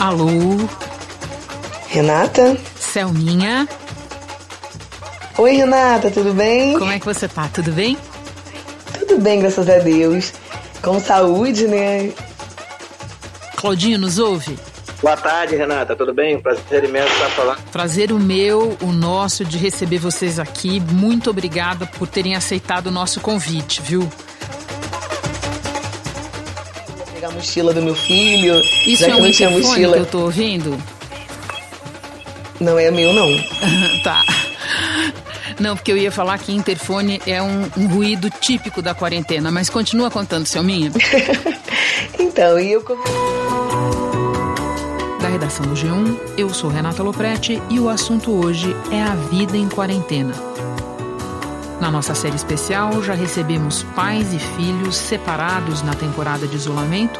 Alô? Renata? Selminha? Oi, Renata, tudo bem? Como é que você tá? Tudo bem? Tudo bem, graças a Deus. Com saúde, né? Claudinho, nos ouve? Boa tarde, Renata. Tudo bem? Prazer imenso estar falando. Prazer o meu, o nosso, de receber vocês aqui. Muito obrigada por terem aceitado o nosso convite, viu? Mochila do meu filho. Isso já é que um não tinha mochila. que eu tô ouvindo? Não é meu, não. tá. Não, porque eu ia falar que interfone é um, um ruído típico da quarentena, mas continua contando, Selminha. Então, e eu. Da redação do G1, eu sou Renata Loprete e o assunto hoje é a vida em quarentena. Na nossa série especial, já recebemos pais e filhos separados na temporada de isolamento,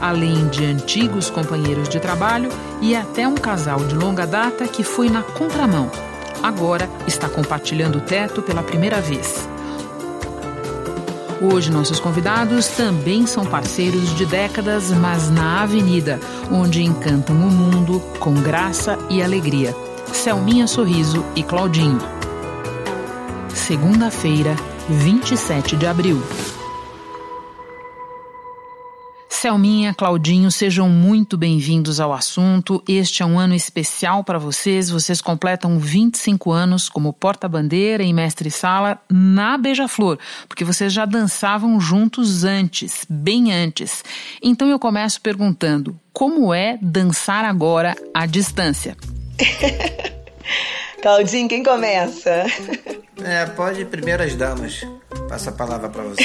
além de antigos companheiros de trabalho e até um casal de longa data que foi na contramão. Agora está compartilhando o teto pela primeira vez. Hoje, nossos convidados também são parceiros de décadas, mas na avenida, onde encantam o mundo com graça e alegria. Selminha Sorriso e Claudinho. Segunda-feira, 27 de abril. Selminha, Claudinho, sejam muito bem-vindos ao assunto. Este é um ano especial para vocês. Vocês completam 25 anos como porta-bandeira e mestre-sala na Beija-Flor, porque vocês já dançavam juntos antes, bem antes. Então eu começo perguntando: como é dançar agora à distância? Claudinho, quem começa? É, pode primeiro as damas. Passa a palavra para você.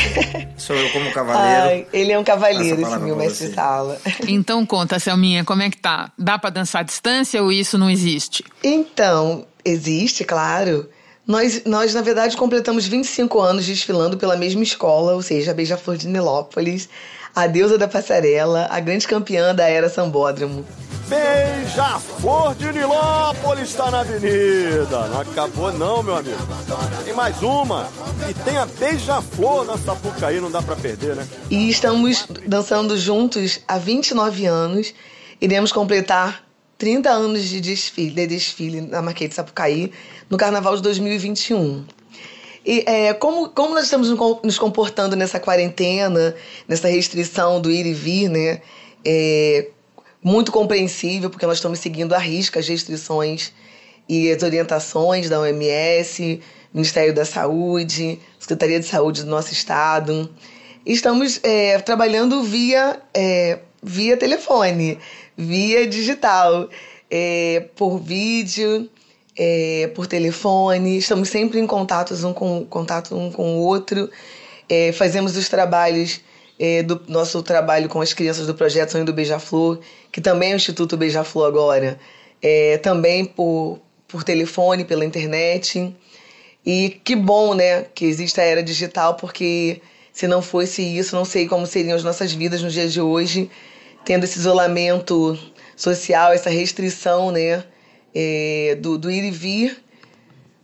Sou eu como cavaleiro. Ai, ele é um cavaleiro, esse meu mestre sala. Então conta, Selminha, como é que tá? Dá para dançar à distância ou isso não existe? Então, existe, claro. Nós, nós, na verdade, completamos 25 anos desfilando pela mesma escola, ou seja, a Beija-Flor de Nilópolis, a deusa da passarela, a grande campeã da era Sambódromo. Beija-flor de Nilópolis está na avenida. Não acabou não, meu amigo. Tem mais uma. E tem a Beija-flor na Sapucaí, não dá pra perder, né? E estamos dançando juntos há 29 anos. Iremos completar 30 anos de desfile, de desfile na Marquês de Sapucaí no Carnaval de 2021. E é, como, como nós estamos no- nos comportando nessa quarentena, nessa restrição do ir e vir, né? É muito compreensível, porque nós estamos seguindo à risca as restrições e as orientações da OMS, Ministério da Saúde, Secretaria de Saúde do nosso estado. Estamos é, trabalhando via, é, via telefone, via digital, é, por vídeo, é, por telefone. Estamos sempre em contatos um com, contato um com o outro. É, fazemos os trabalhos é, do nosso trabalho com as crianças do projeto Sonho do Beija-Flor, que também é o Instituto Beija-Flor agora, é, também por, por telefone, pela internet. E que bom, né, que existe a era digital, porque se não fosse isso, não sei como seriam as nossas vidas nos dias de hoje, tendo esse isolamento social, essa restrição, né, é, do, do ir e vir.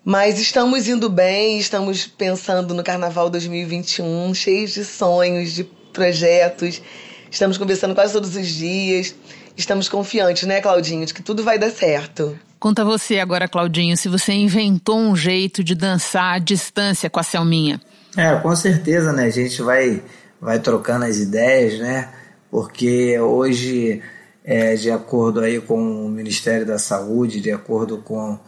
Mas estamos indo bem, estamos pensando no Carnaval 2021, cheios de sonhos, de projetos. Estamos conversando quase todos os dias. Estamos confiantes, né, Claudinho, de que tudo vai dar certo. Conta você agora, Claudinho, se você inventou um jeito de dançar à distância com a Selminha. É, com certeza, né? A gente vai, vai trocando as ideias, né? Porque hoje, é, de acordo aí com o Ministério da Saúde, de acordo com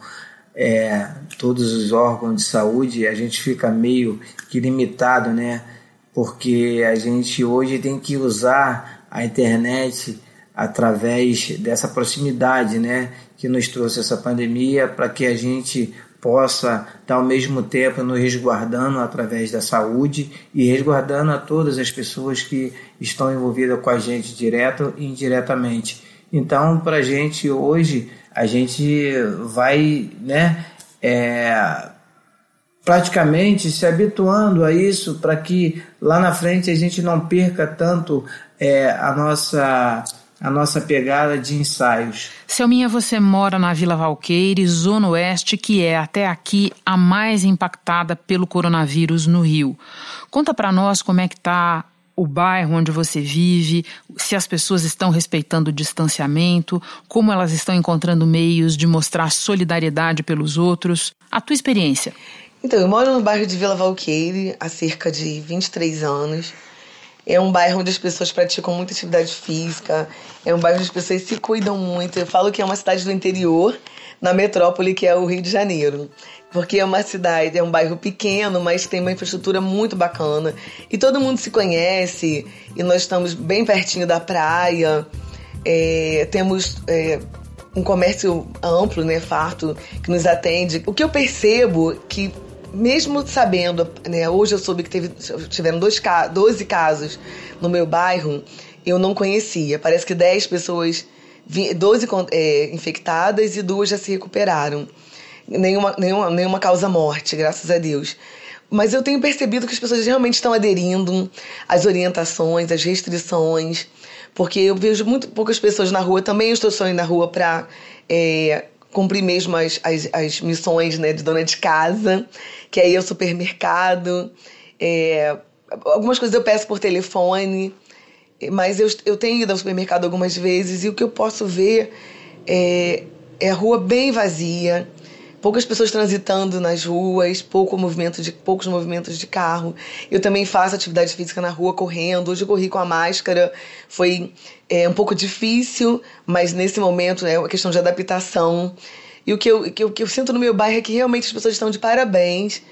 é, todos os órgãos de saúde, a gente fica meio que limitado, né? Porque a gente hoje tem que usar a internet através dessa proximidade, né? Que nos trouxe essa pandemia para que a gente possa estar ao mesmo tempo nos resguardando através da saúde e resguardando a todas as pessoas que estão envolvidas com a gente direto e indiretamente. Então, para a gente hoje, a gente vai, né, é, praticamente se habituando a isso para que lá na frente a gente não perca tanto é, a nossa a nossa pegada de ensaios. Selminha, você mora na Vila Valqueire, Zona Oeste, que é até aqui a mais impactada pelo coronavírus no Rio. Conta para nós como é que tá o bairro onde você vive, se as pessoas estão respeitando o distanciamento, como elas estão encontrando meios de mostrar solidariedade pelos outros. A tua experiência? Então, eu moro no bairro de Vila Valqueire há cerca de 23 anos. É um bairro onde as pessoas praticam muita atividade física, é um bairro onde as pessoas se cuidam muito. Eu falo que é uma cidade do interior, na metrópole que é o Rio de Janeiro. Porque é uma cidade, é um bairro pequeno, mas tem uma infraestrutura muito bacana. E todo mundo se conhece, e nós estamos bem pertinho da praia. É, temos é, um comércio amplo, né, farto, que nos atende. O que eu percebo que mesmo sabendo, né, hoje eu soube que teve, tiveram dois, 12 casos no meu bairro, eu não conhecia. Parece que 10 pessoas, 12 é, infectadas e duas já se recuperaram. Nenhuma, nenhuma, nenhuma causa morte, graças a Deus. Mas eu tenho percebido que as pessoas realmente estão aderindo às orientações, às restrições, porque eu vejo muito poucas pessoas na rua. Também estou saindo na rua para é, cumprir mesmo as, as, as, missões né, de dona de casa, que é o supermercado. É, algumas coisas eu peço por telefone, mas eu, eu tenho ido ao supermercado algumas vezes e o que eu posso ver é, é a rua bem vazia, poucas pessoas transitando nas ruas, pouco movimento de, poucos movimentos de carro. Eu também faço atividade física na rua, correndo. Hoje eu corri com a máscara, foi é, um pouco difícil, mas nesse momento é uma questão de adaptação. E o que eu, que eu, que eu sinto no meu bairro é que realmente as pessoas estão de parabéns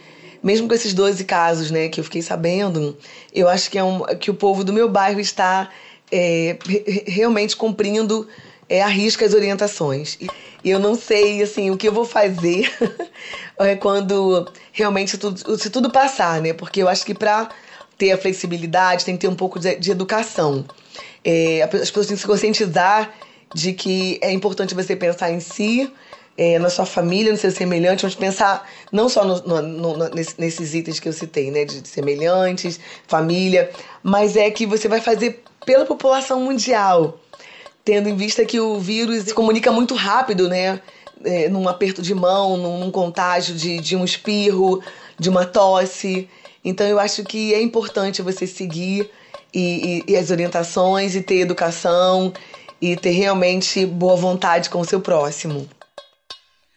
mesmo com esses 12 casos, né, que eu fiquei sabendo, eu acho que, é um, que o povo do meu bairro está é, realmente cumprindo é, a risca as orientações. E eu não sei, assim, o que eu vou fazer é quando realmente tudo, se tudo passar, né? Porque eu acho que para ter a flexibilidade tem que ter um pouco de, de educação. É, as pessoas têm que se conscientizar de que é importante você pensar em si, é, na sua família, no seu semelhante, mas pensar não só no, no, no, nesses itens que eu citei, né, de semelhantes, família, mas é que você vai fazer pela população mundial tendo em vista que o vírus se comunica muito rápido, né? É, num aperto de mão, num, num contágio de, de um espirro, de uma tosse. Então eu acho que é importante você seguir e, e, e as orientações e ter educação e ter realmente boa vontade com o seu próximo.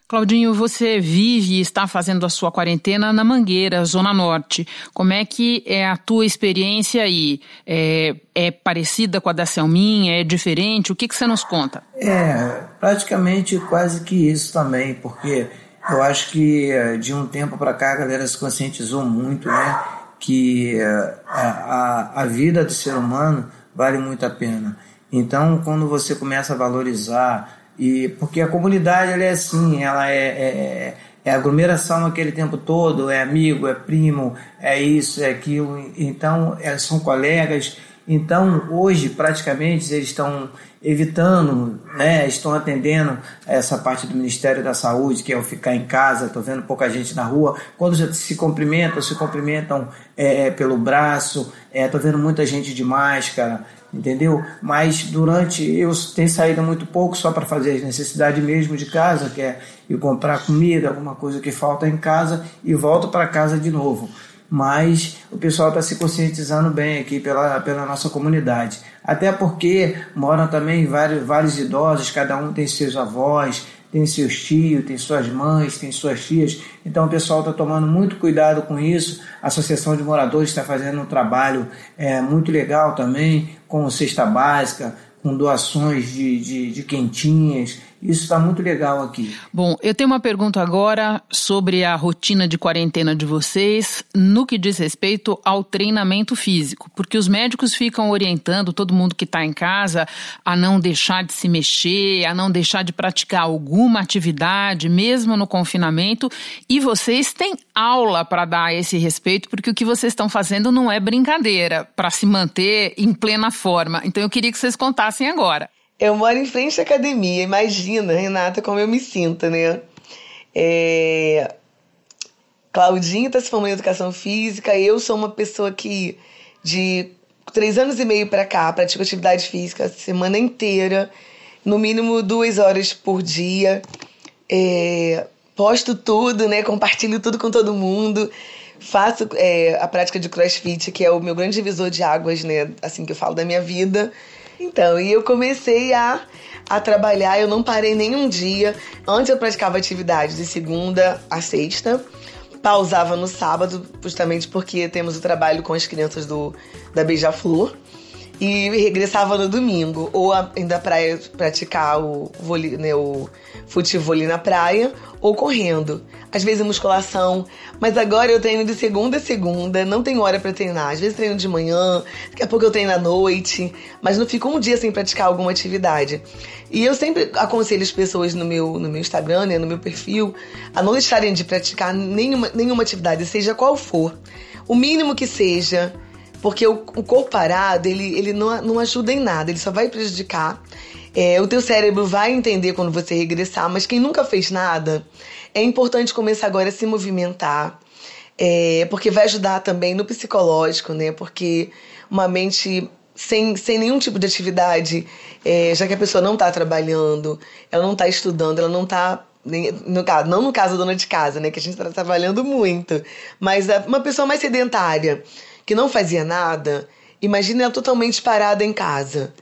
Claudinho, você vive e está fazendo a sua quarentena na Mangueira, Zona Norte. Como é que é a tua experiência aí? É, é parecida com a da Selminha? É diferente? O que, que você nos conta? É, praticamente quase que isso também, porque eu acho que eh, de um tempo para cá a galera se conscientizou muito, né? Que eh, a, a, a vida do ser humano vale muito a pena. Então, quando você começa a valorizar e porque a comunidade ela é assim, ela é, é, é aglomeração aquele tempo todo, é amigo, é primo, é isso, é aquilo. Então, elas são colegas. Então, hoje, praticamente, eles estão evitando, né, estão atendendo essa parte do Ministério da Saúde, que é o ficar em casa, estou vendo pouca gente na rua. Quando se cumprimentam, se cumprimentam é, pelo braço, estou é, vendo muita gente de máscara, entendeu? Mas durante eu tenho saído muito pouco só para fazer as necessidades mesmo de casa, que é ir comprar comida, alguma coisa que falta em casa e volto para casa de novo. Mas o pessoal está se conscientizando bem aqui pela, pela nossa comunidade. Até porque moram também vários, vários idosos, cada um tem seus avós, tem seus tios, tem suas mães, tem suas tias. Então o pessoal está tomando muito cuidado com isso. A Associação de Moradores está fazendo um trabalho é, muito legal também, com cesta básica, com doações de, de, de quentinhas, isso está muito legal aqui. Bom, eu tenho uma pergunta agora sobre a rotina de quarentena de vocês no que diz respeito ao treinamento físico, porque os médicos ficam orientando todo mundo que está em casa a não deixar de se mexer, a não deixar de praticar alguma atividade, mesmo no confinamento, e vocês têm aula para dar a esse respeito, porque o que vocês estão fazendo não é brincadeira, para se manter em plena forma. Então eu queria que vocês contassem agora. Eu moro em frente à academia, imagina, Renata, como eu me sinto, né? É... Claudinha está se formando em educação física, eu sou uma pessoa que de três anos e meio para cá pratico atividade física a semana inteira, no mínimo duas horas por dia. É... Posto tudo, né? Compartilho tudo com todo mundo. faço é, a prática de crossfit, que é o meu grande divisor de águas, né? Assim que eu falo da minha vida. Então, e eu comecei a, a trabalhar, eu não parei nenhum dia. Antes eu praticava atividades de segunda a sexta, pausava no sábado, justamente porque temos o trabalho com as crianças do, da Beija-Flor. E regressava no domingo, ou ainda praia praticar o, né, o futebol na praia, ou correndo. Às vezes musculação, mas agora eu treino de segunda a segunda, não tenho hora para treinar. Às vezes treino de manhã, daqui a pouco eu treino à noite, mas não fico um dia sem praticar alguma atividade. E eu sempre aconselho as pessoas no meu, no meu Instagram, né, no meu perfil, a não deixarem de praticar nenhuma, nenhuma atividade, seja qual for. O mínimo que seja, porque o, o corpo parado, ele, ele não, não ajuda em nada, ele só vai prejudicar. É, o teu cérebro vai entender quando você regressar, mas quem nunca fez nada, é importante começar agora a se movimentar, é, porque vai ajudar também no psicológico, né? Porque uma mente sem, sem nenhum tipo de atividade, é, já que a pessoa não está trabalhando, ela não está estudando, ela não está no não no caso da dona de casa, né, que a gente está trabalhando muito, mas uma pessoa mais sedentária, que não fazia nada, imagina ela totalmente parada em casa.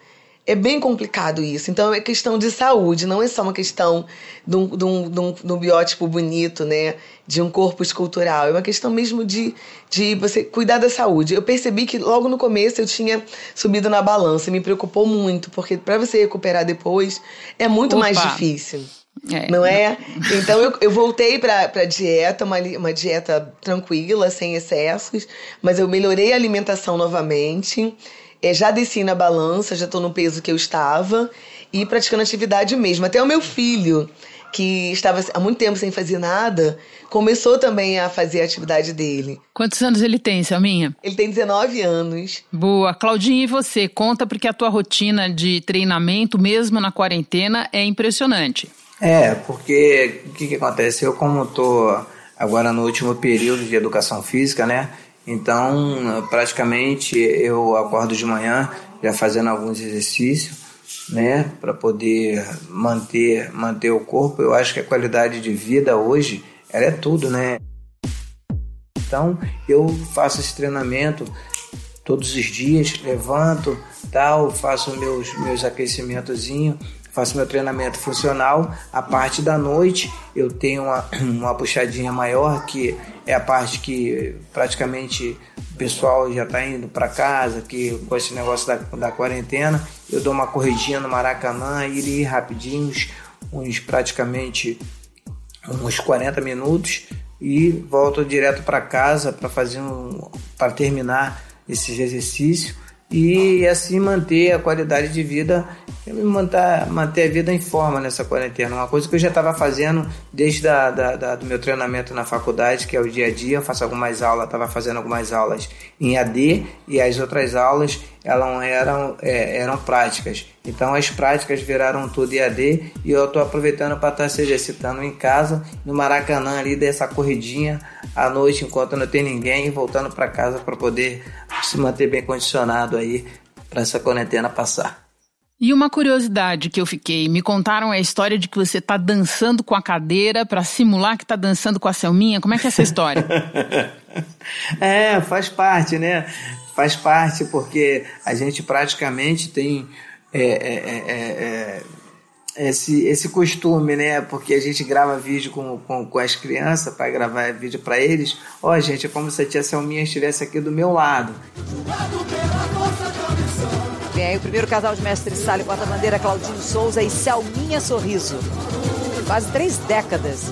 É bem complicado isso. Então é questão de saúde, não é só uma questão de um, de um, de um, de um biótipo bonito, né? De um corpo escultural. É uma questão mesmo de, de você cuidar da saúde. Eu percebi que logo no começo eu tinha subido na balança, me preocupou muito, porque para você recuperar depois é muito Opa. mais difícil. É. Não é? Então eu, eu voltei para pra dieta, uma, uma dieta tranquila, sem excessos, mas eu melhorei a alimentação novamente. É, já desci na balança, já estou no peso que eu estava e praticando atividade mesmo. Até o meu filho, que estava há muito tempo sem fazer nada, começou também a fazer a atividade dele. Quantos anos ele tem, Selminha? Ele tem 19 anos. Boa. Claudinha, e você? Conta porque a tua rotina de treinamento, mesmo na quarentena, é impressionante. É, porque o que, que acontece? Eu, como estou agora no último período de educação física, né? Então, praticamente eu acordo de manhã já fazendo alguns exercícios, né, para poder manter manter o corpo. Eu acho que a qualidade de vida hoje, ela é tudo, né? Então, eu faço esse treinamento todos os dias, levanto, tal, faço meus meus aquecimentozinho faço meu treinamento funcional. A parte da noite eu tenho uma, uma puxadinha maior, que é a parte que praticamente o pessoal já está indo para casa, que com esse negócio da, da quarentena, eu dou uma corridinha no Maracanã, ir rapidinho, uns, uns praticamente uns 40 minutos e volto direto para casa para fazer um para terminar esses exercícios e assim manter a qualidade de vida manter, manter a vida em forma nessa quarentena. Uma coisa que eu já estava fazendo desde da, da, da, do meu treinamento na faculdade, que é o dia a dia. Eu faço algumas aulas, estava fazendo algumas aulas em AD e as outras aulas elas eram, é, eram práticas. Então as práticas viraram tudo EAD e eu estou aproveitando para estar tá se exercitando em casa, no Maracanã ali, dessa corridinha à noite enquanto não tem ninguém, voltando para casa para poder se manter bem condicionado aí para essa quarentena passar. E uma curiosidade que eu fiquei, me contaram a história de que você está dançando com a cadeira para simular que está dançando com a Selminha. Como é que é essa história? é, faz parte, né? Faz parte porque a gente praticamente tem é, é, é, é, é esse, esse costume, né? Porque a gente grava vídeo com, com, com as crianças para gravar vídeo para eles. Ó, oh, gente, é como se a tia Selminha estivesse aqui do meu lado. Vem aí o primeiro casal de mestre sala e porta-bandeira, Claudinho Souza e Selminha Sorriso. Quase três décadas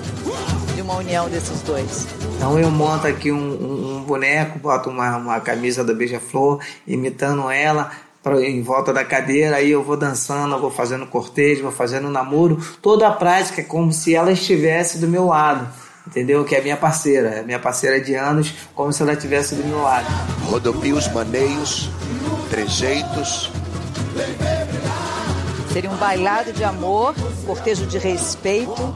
de uma união desses dois. Então eu monto aqui um, um, um boneco, boto uma, uma camisa da Beija-Flor, imitando ela, pra, em volta da cadeira, aí eu vou dançando, eu vou fazendo cortejo, vou fazendo namoro, toda a prática é como se ela estivesse do meu lado entendeu? Que é minha parceira, é minha parceira de anos, como se ela estivesse do meu lado. Rodopios, maneios, trejeitos. Seria um bailado de amor, cortejo de respeito,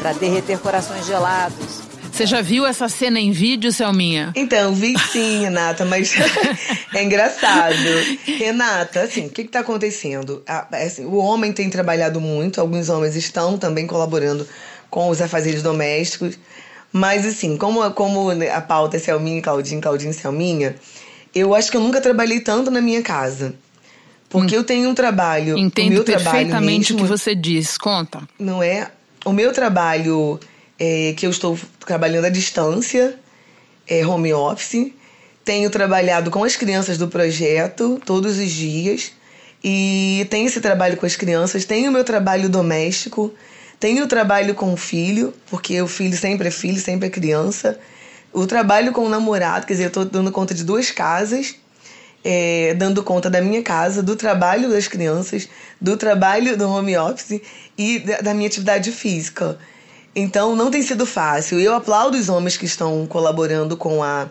para derreter corações gelados. Você já viu essa cena em vídeo, Selminha? Então, vi sim, Renata, mas é engraçado. Renata, assim, o que está acontecendo? Assim, o homem tem trabalhado muito, alguns homens estão também colaborando com os afazeres domésticos, Mas assim, como, como a pauta é Selminha, Claudinho, Claudinho, Selminha, eu acho que eu nunca trabalhei tanto na minha casa. Porque hum. eu tenho um trabalho. Entendo o meu perfeitamente mesmo, o que você diz. Conta. Não é? O meu trabalho é que eu estou trabalhando à distância, é home office. Tenho trabalhado com as crianças do projeto todos os dias. E tenho esse trabalho com as crianças. Tenho o meu trabalho doméstico tenho o trabalho com o filho, porque o filho sempre é filho, sempre é criança. O trabalho com o namorado, quer dizer, eu estou dando conta de duas casas, é, dando conta da minha casa, do trabalho das crianças, do trabalho do home office e da minha atividade física. Então não tem sido fácil. Eu aplaudo os homens que estão colaborando com a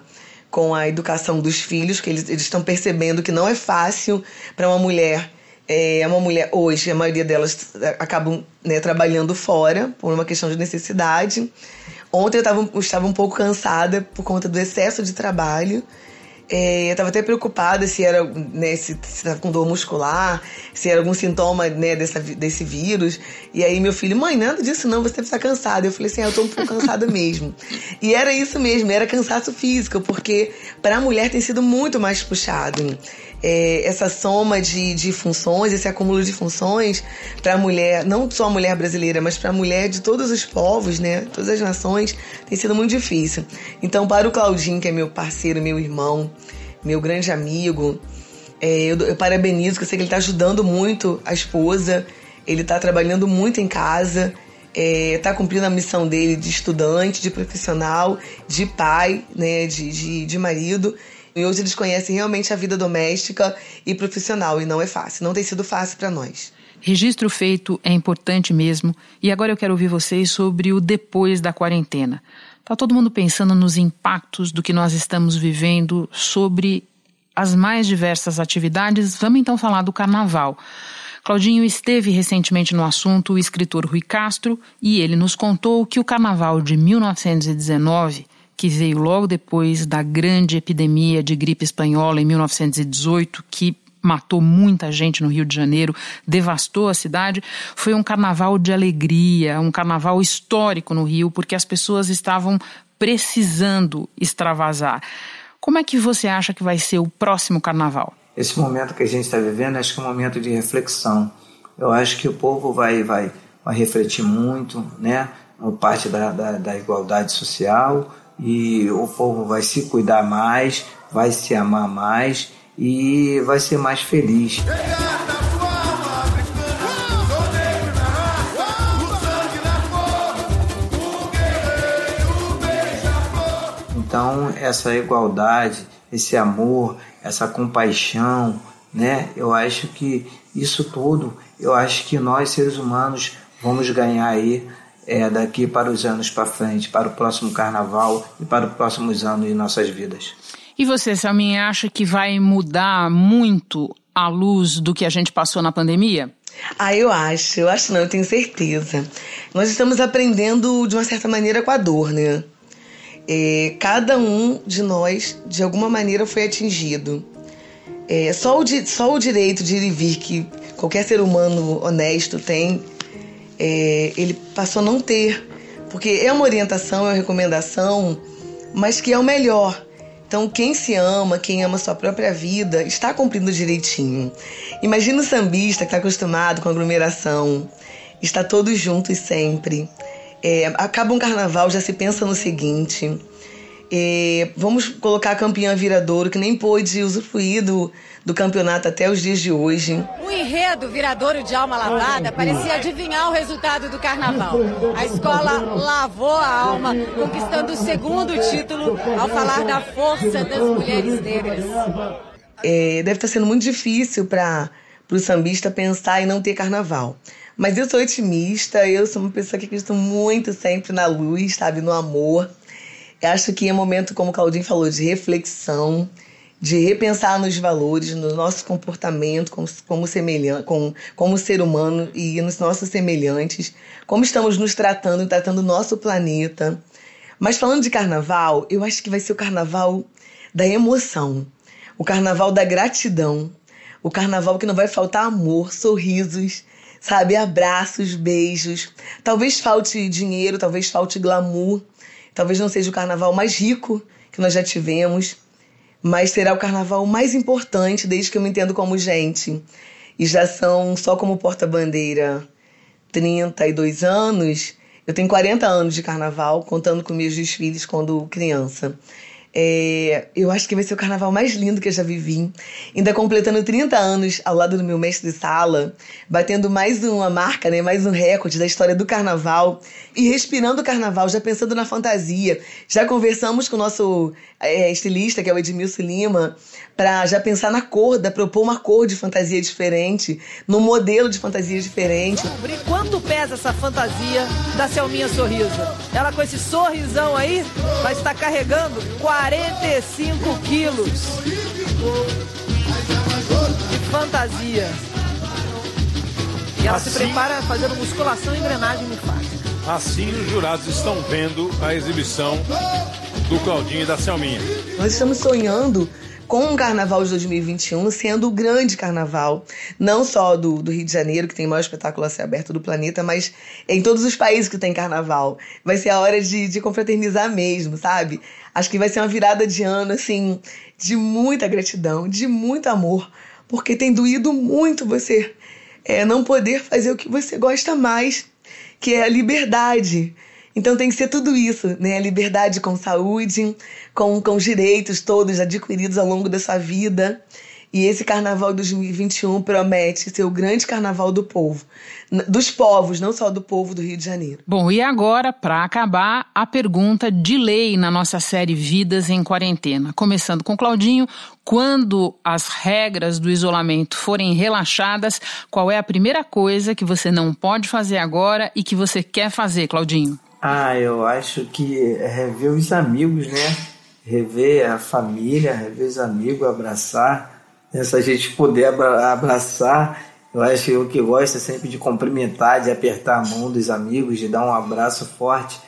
com a educação dos filhos, que eles, eles estão percebendo que não é fácil para uma mulher é uma mulher, hoje, a maioria delas acabam né, trabalhando fora por uma questão de necessidade. Ontem eu, tava, eu estava um pouco cansada por conta do excesso de trabalho. É, eu estava até preocupada se era né, se estava com dor muscular, se era algum sintoma né, dessa, desse vírus. E aí meu filho, mãe, nada disso não, você está cansada. Eu falei assim, ah, eu estou um pouco cansada mesmo. E era isso mesmo, era cansaço físico, porque para a mulher tem sido muito mais puxado é, essa soma de, de funções, esse acúmulo de funções para a mulher, não só a mulher brasileira, mas para a mulher de todos os povos, né, todas as nações, tem sido muito difícil. Então, para o Claudinho, que é meu parceiro, meu irmão, meu grande amigo, é, eu, eu parabenizo, que eu sei que ele está ajudando muito a esposa, ele está trabalhando muito em casa, está é, cumprindo a missão dele de estudante, de profissional, de pai, né, de, de, de marido. E hoje eles conhecem realmente a vida doméstica e profissional, e não é fácil, não tem sido fácil para nós. Registro feito é importante mesmo, e agora eu quero ouvir vocês sobre o depois da quarentena. Tá todo mundo pensando nos impactos do que nós estamos vivendo sobre as mais diversas atividades. Vamos então falar do carnaval. Claudinho esteve recentemente no assunto, o escritor Rui Castro, e ele nos contou que o carnaval de 1919 que veio logo depois da grande epidemia de gripe espanhola em 1918, que matou muita gente no Rio de Janeiro, devastou a cidade, foi um carnaval de alegria, um carnaval histórico no Rio, porque as pessoas estavam precisando extravasar. Como é que você acha que vai ser o próximo carnaval? Esse momento que a gente está vivendo, acho que é um momento de reflexão. Eu acho que o povo vai, vai, vai refletir muito, né? A parte da, da, da igualdade social, e o povo vai se cuidar mais, vai se amar mais e vai ser mais feliz. Então, essa igualdade, esse amor, essa compaixão, né? Eu acho que isso tudo, eu acho que nós seres humanos vamos ganhar aí é, daqui para os anos para frente, para o próximo carnaval e para os próximos anos em nossas vidas. E você, Selminha, acha que vai mudar muito à luz do que a gente passou na pandemia? Ah, eu acho, eu acho não, eu tenho certeza. Nós estamos aprendendo de uma certa maneira com a dor, né? É, cada um de nós, de alguma maneira, foi atingido. É, só, o, só o direito de ir e vir que qualquer ser humano honesto tem é, ele passou a não ter, porque é uma orientação, é uma recomendação, mas que é o melhor. Então, quem se ama, quem ama sua própria vida, está cumprindo direitinho. Imagina o sambista que está acostumado com aglomeração, está todos juntos sempre. É, acaba um carnaval, já se pensa no seguinte: é, vamos colocar a campeã Viradouro, que nem pôde usufruir do, do campeonato até os dias de hoje. O enredo Viradouro de Alma Lavada parecia adivinhar o resultado do carnaval. A escola lavou a alma, conquistando o segundo título ao falar da força das mulheres negras. É, deve estar sendo muito difícil para o sambista pensar em não ter carnaval. Mas eu sou otimista, eu sou uma pessoa que acredita muito sempre na luz, sabe, no amor. Acho que é momento, como o Claudinho falou, de reflexão, de repensar nos valores, no nosso comportamento como, como, semelhante, como, como ser humano e nos nossos semelhantes, como estamos nos tratando e tratando o nosso planeta. Mas falando de carnaval, eu acho que vai ser o carnaval da emoção, o carnaval da gratidão, o carnaval que não vai faltar amor, sorrisos, sabe, abraços, beijos. Talvez falte dinheiro, talvez falte glamour, Talvez não seja o carnaval mais rico que nós já tivemos, mas será o carnaval mais importante desde que eu me entendo como gente. E já são só como porta-bandeira 32 anos. Eu tenho 40 anos de carnaval, contando com meus desfiles quando criança. É, eu acho que vai ser o carnaval mais lindo que eu já vivi. Ainda completando 30 anos ao lado do meu mestre de sala, batendo mais uma marca, né, mais um recorde da história do carnaval e respirando o carnaval, já pensando na fantasia. Já conversamos com o nosso é, estilista, que é o Edmilson Lima, para já pensar na cor, da propor uma cor de fantasia diferente, num modelo de fantasia diferente. Quanto pesa essa fantasia da Selminha Sorriso? Ela com esse sorrisão aí vai estar carregando 45 quilos de fantasia. E ela assim, se prepara fazendo musculação e engrenagem linfática. Assim os jurados estão vendo a exibição do Claudinho e da Selminha. Nós estamos sonhando com o Carnaval de 2021 sendo o grande carnaval, não só do, do, Rio de Janeiro, que tem o maior espetáculo a ser aberto do planeta, mas em todos os países que tem carnaval. Vai ser a hora de, de confraternizar mesmo, sabe? Acho que vai ser uma virada de ano, assim, de muita gratidão, de muito amor, porque tem doído muito você é, não poder fazer o que você gosta mais, que é a liberdade então tem que ser tudo isso, né? Liberdade com saúde, com, com os direitos todos adquiridos ao longo da sua vida. E esse carnaval 2021 promete ser o grande carnaval do povo, dos povos, não só do povo do Rio de Janeiro. Bom, e agora, para acabar, a pergunta de lei na nossa série Vidas em Quarentena. Começando com Claudinho, quando as regras do isolamento forem relaxadas, qual é a primeira coisa que você não pode fazer agora e que você quer fazer, Claudinho? Ah, eu acho que rever os amigos, né? Rever a família, rever os amigos, abraçar. Né? Se a gente puder abraçar, eu acho que eu que gosto sempre de cumprimentar, de apertar a mão dos amigos, de dar um abraço forte.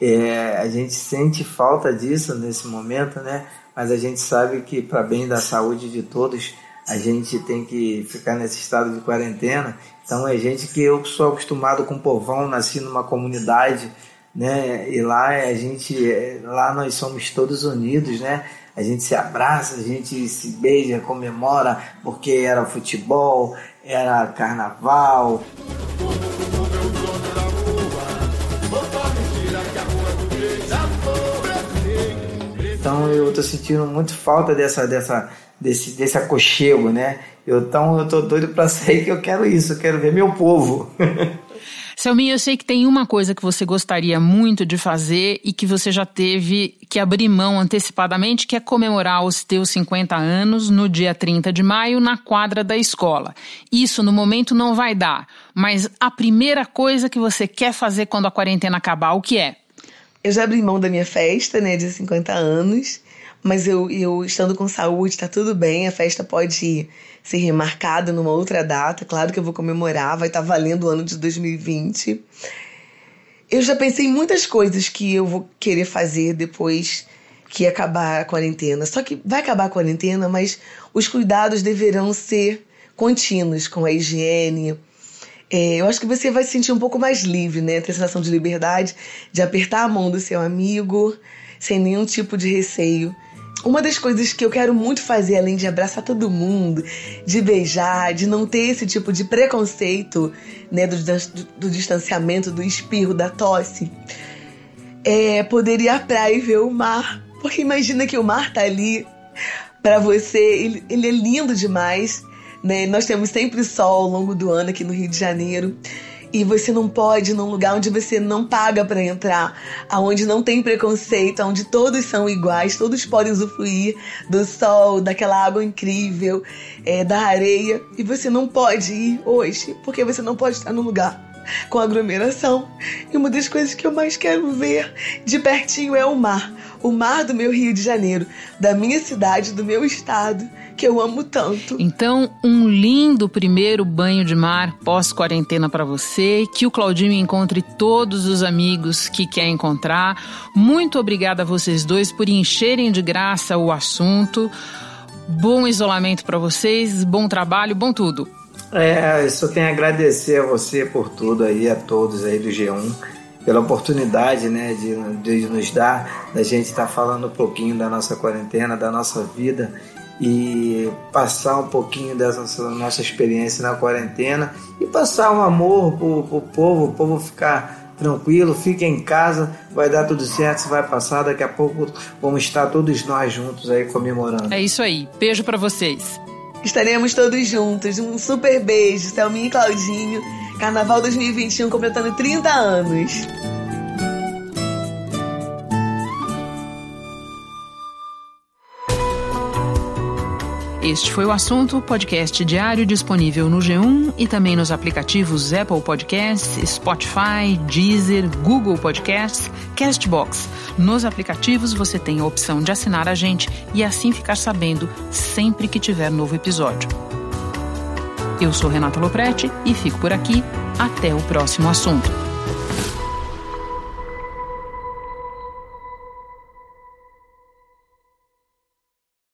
É, a gente sente falta disso nesse momento, né? Mas a gente sabe que para bem da saúde de todos, a gente tem que ficar nesse estado de quarentena. Então é gente que eu sou acostumado com povão, nasci numa comunidade né? E lá a gente, lá nós somos todos unidos, né? A gente se abraça, a gente se beija, comemora, porque era futebol, era carnaval. Então eu tô sentindo muito falta dessa, dessa, desse, desse aconchego, né? Eu, então eu tô doido para sair que eu quero isso, eu quero ver meu povo. Selminha, eu sei que tem uma coisa que você gostaria muito de fazer e que você já teve que abrir mão antecipadamente, que é comemorar os teus 50 anos no dia 30 de maio na quadra da escola. Isso no momento não vai dar, mas a primeira coisa que você quer fazer quando a quarentena acabar, o que é? Eu já abri mão da minha festa, né, de 50 anos, mas eu, eu estando com saúde, tá tudo bem, a festa pode ser remarcada numa outra data, claro que eu vou comemorar, vai estar tá valendo o ano de 2020. Eu já pensei em muitas coisas que eu vou querer fazer depois que acabar a quarentena. Só que vai acabar a quarentena, mas os cuidados deverão ser contínuos com a higiene. É, eu acho que você vai se sentir um pouco mais livre, né? Ter a sensação de liberdade, de apertar a mão do seu amigo sem nenhum tipo de receio uma das coisas que eu quero muito fazer, além de abraçar todo mundo, de beijar, de não ter esse tipo de preconceito, né, do, do, distanciamento, do espirro, da tosse, é poder ir à praia e ver o mar. Porque imagina que o mar tá ali para você, ele, ele é lindo demais, né? Nós temos sempre sol ao longo do ano aqui no Rio de Janeiro e você não pode num lugar onde você não paga para entrar, aonde não tem preconceito, onde todos são iguais, todos podem usufruir do sol, daquela água incrível, é, da areia, e você não pode ir hoje porque você não pode estar num lugar com aglomeração. E uma das coisas que eu mais quero ver de pertinho é o mar. O mar do meu Rio de Janeiro, da minha cidade, do meu estado, que eu amo tanto. Então, um lindo primeiro banho de mar pós-quarentena para você. Que o Claudinho encontre todos os amigos que quer encontrar. Muito obrigada a vocês dois por encherem de graça o assunto. Bom isolamento para vocês, bom trabalho, bom tudo. É, eu só tenho a agradecer a você por tudo aí, a todos aí do G1. pela oportunidade né, de, de nos dar, da gente estar tá falando um pouquinho da nossa quarentena, da nossa vida e passar um pouquinho dessa nossa experiência na quarentena e passar um amor pro, pro povo, o povo ficar tranquilo, fique em casa, vai dar tudo certo, vai passar, daqui a pouco vamos estar todos nós juntos aí comemorando. É isso aí, beijo para vocês. Estaremos todos juntos, um super beijo, Selminha e Claudinho, Carnaval 2021 completando 30 anos. Este foi o assunto, podcast diário disponível no G1 e também nos aplicativos Apple Podcasts, Spotify, Deezer, Google Podcasts, Castbox. Nos aplicativos você tem a opção de assinar a gente e assim ficar sabendo sempre que tiver novo episódio. Eu sou Renata Loprete e fico por aqui. Até o próximo assunto.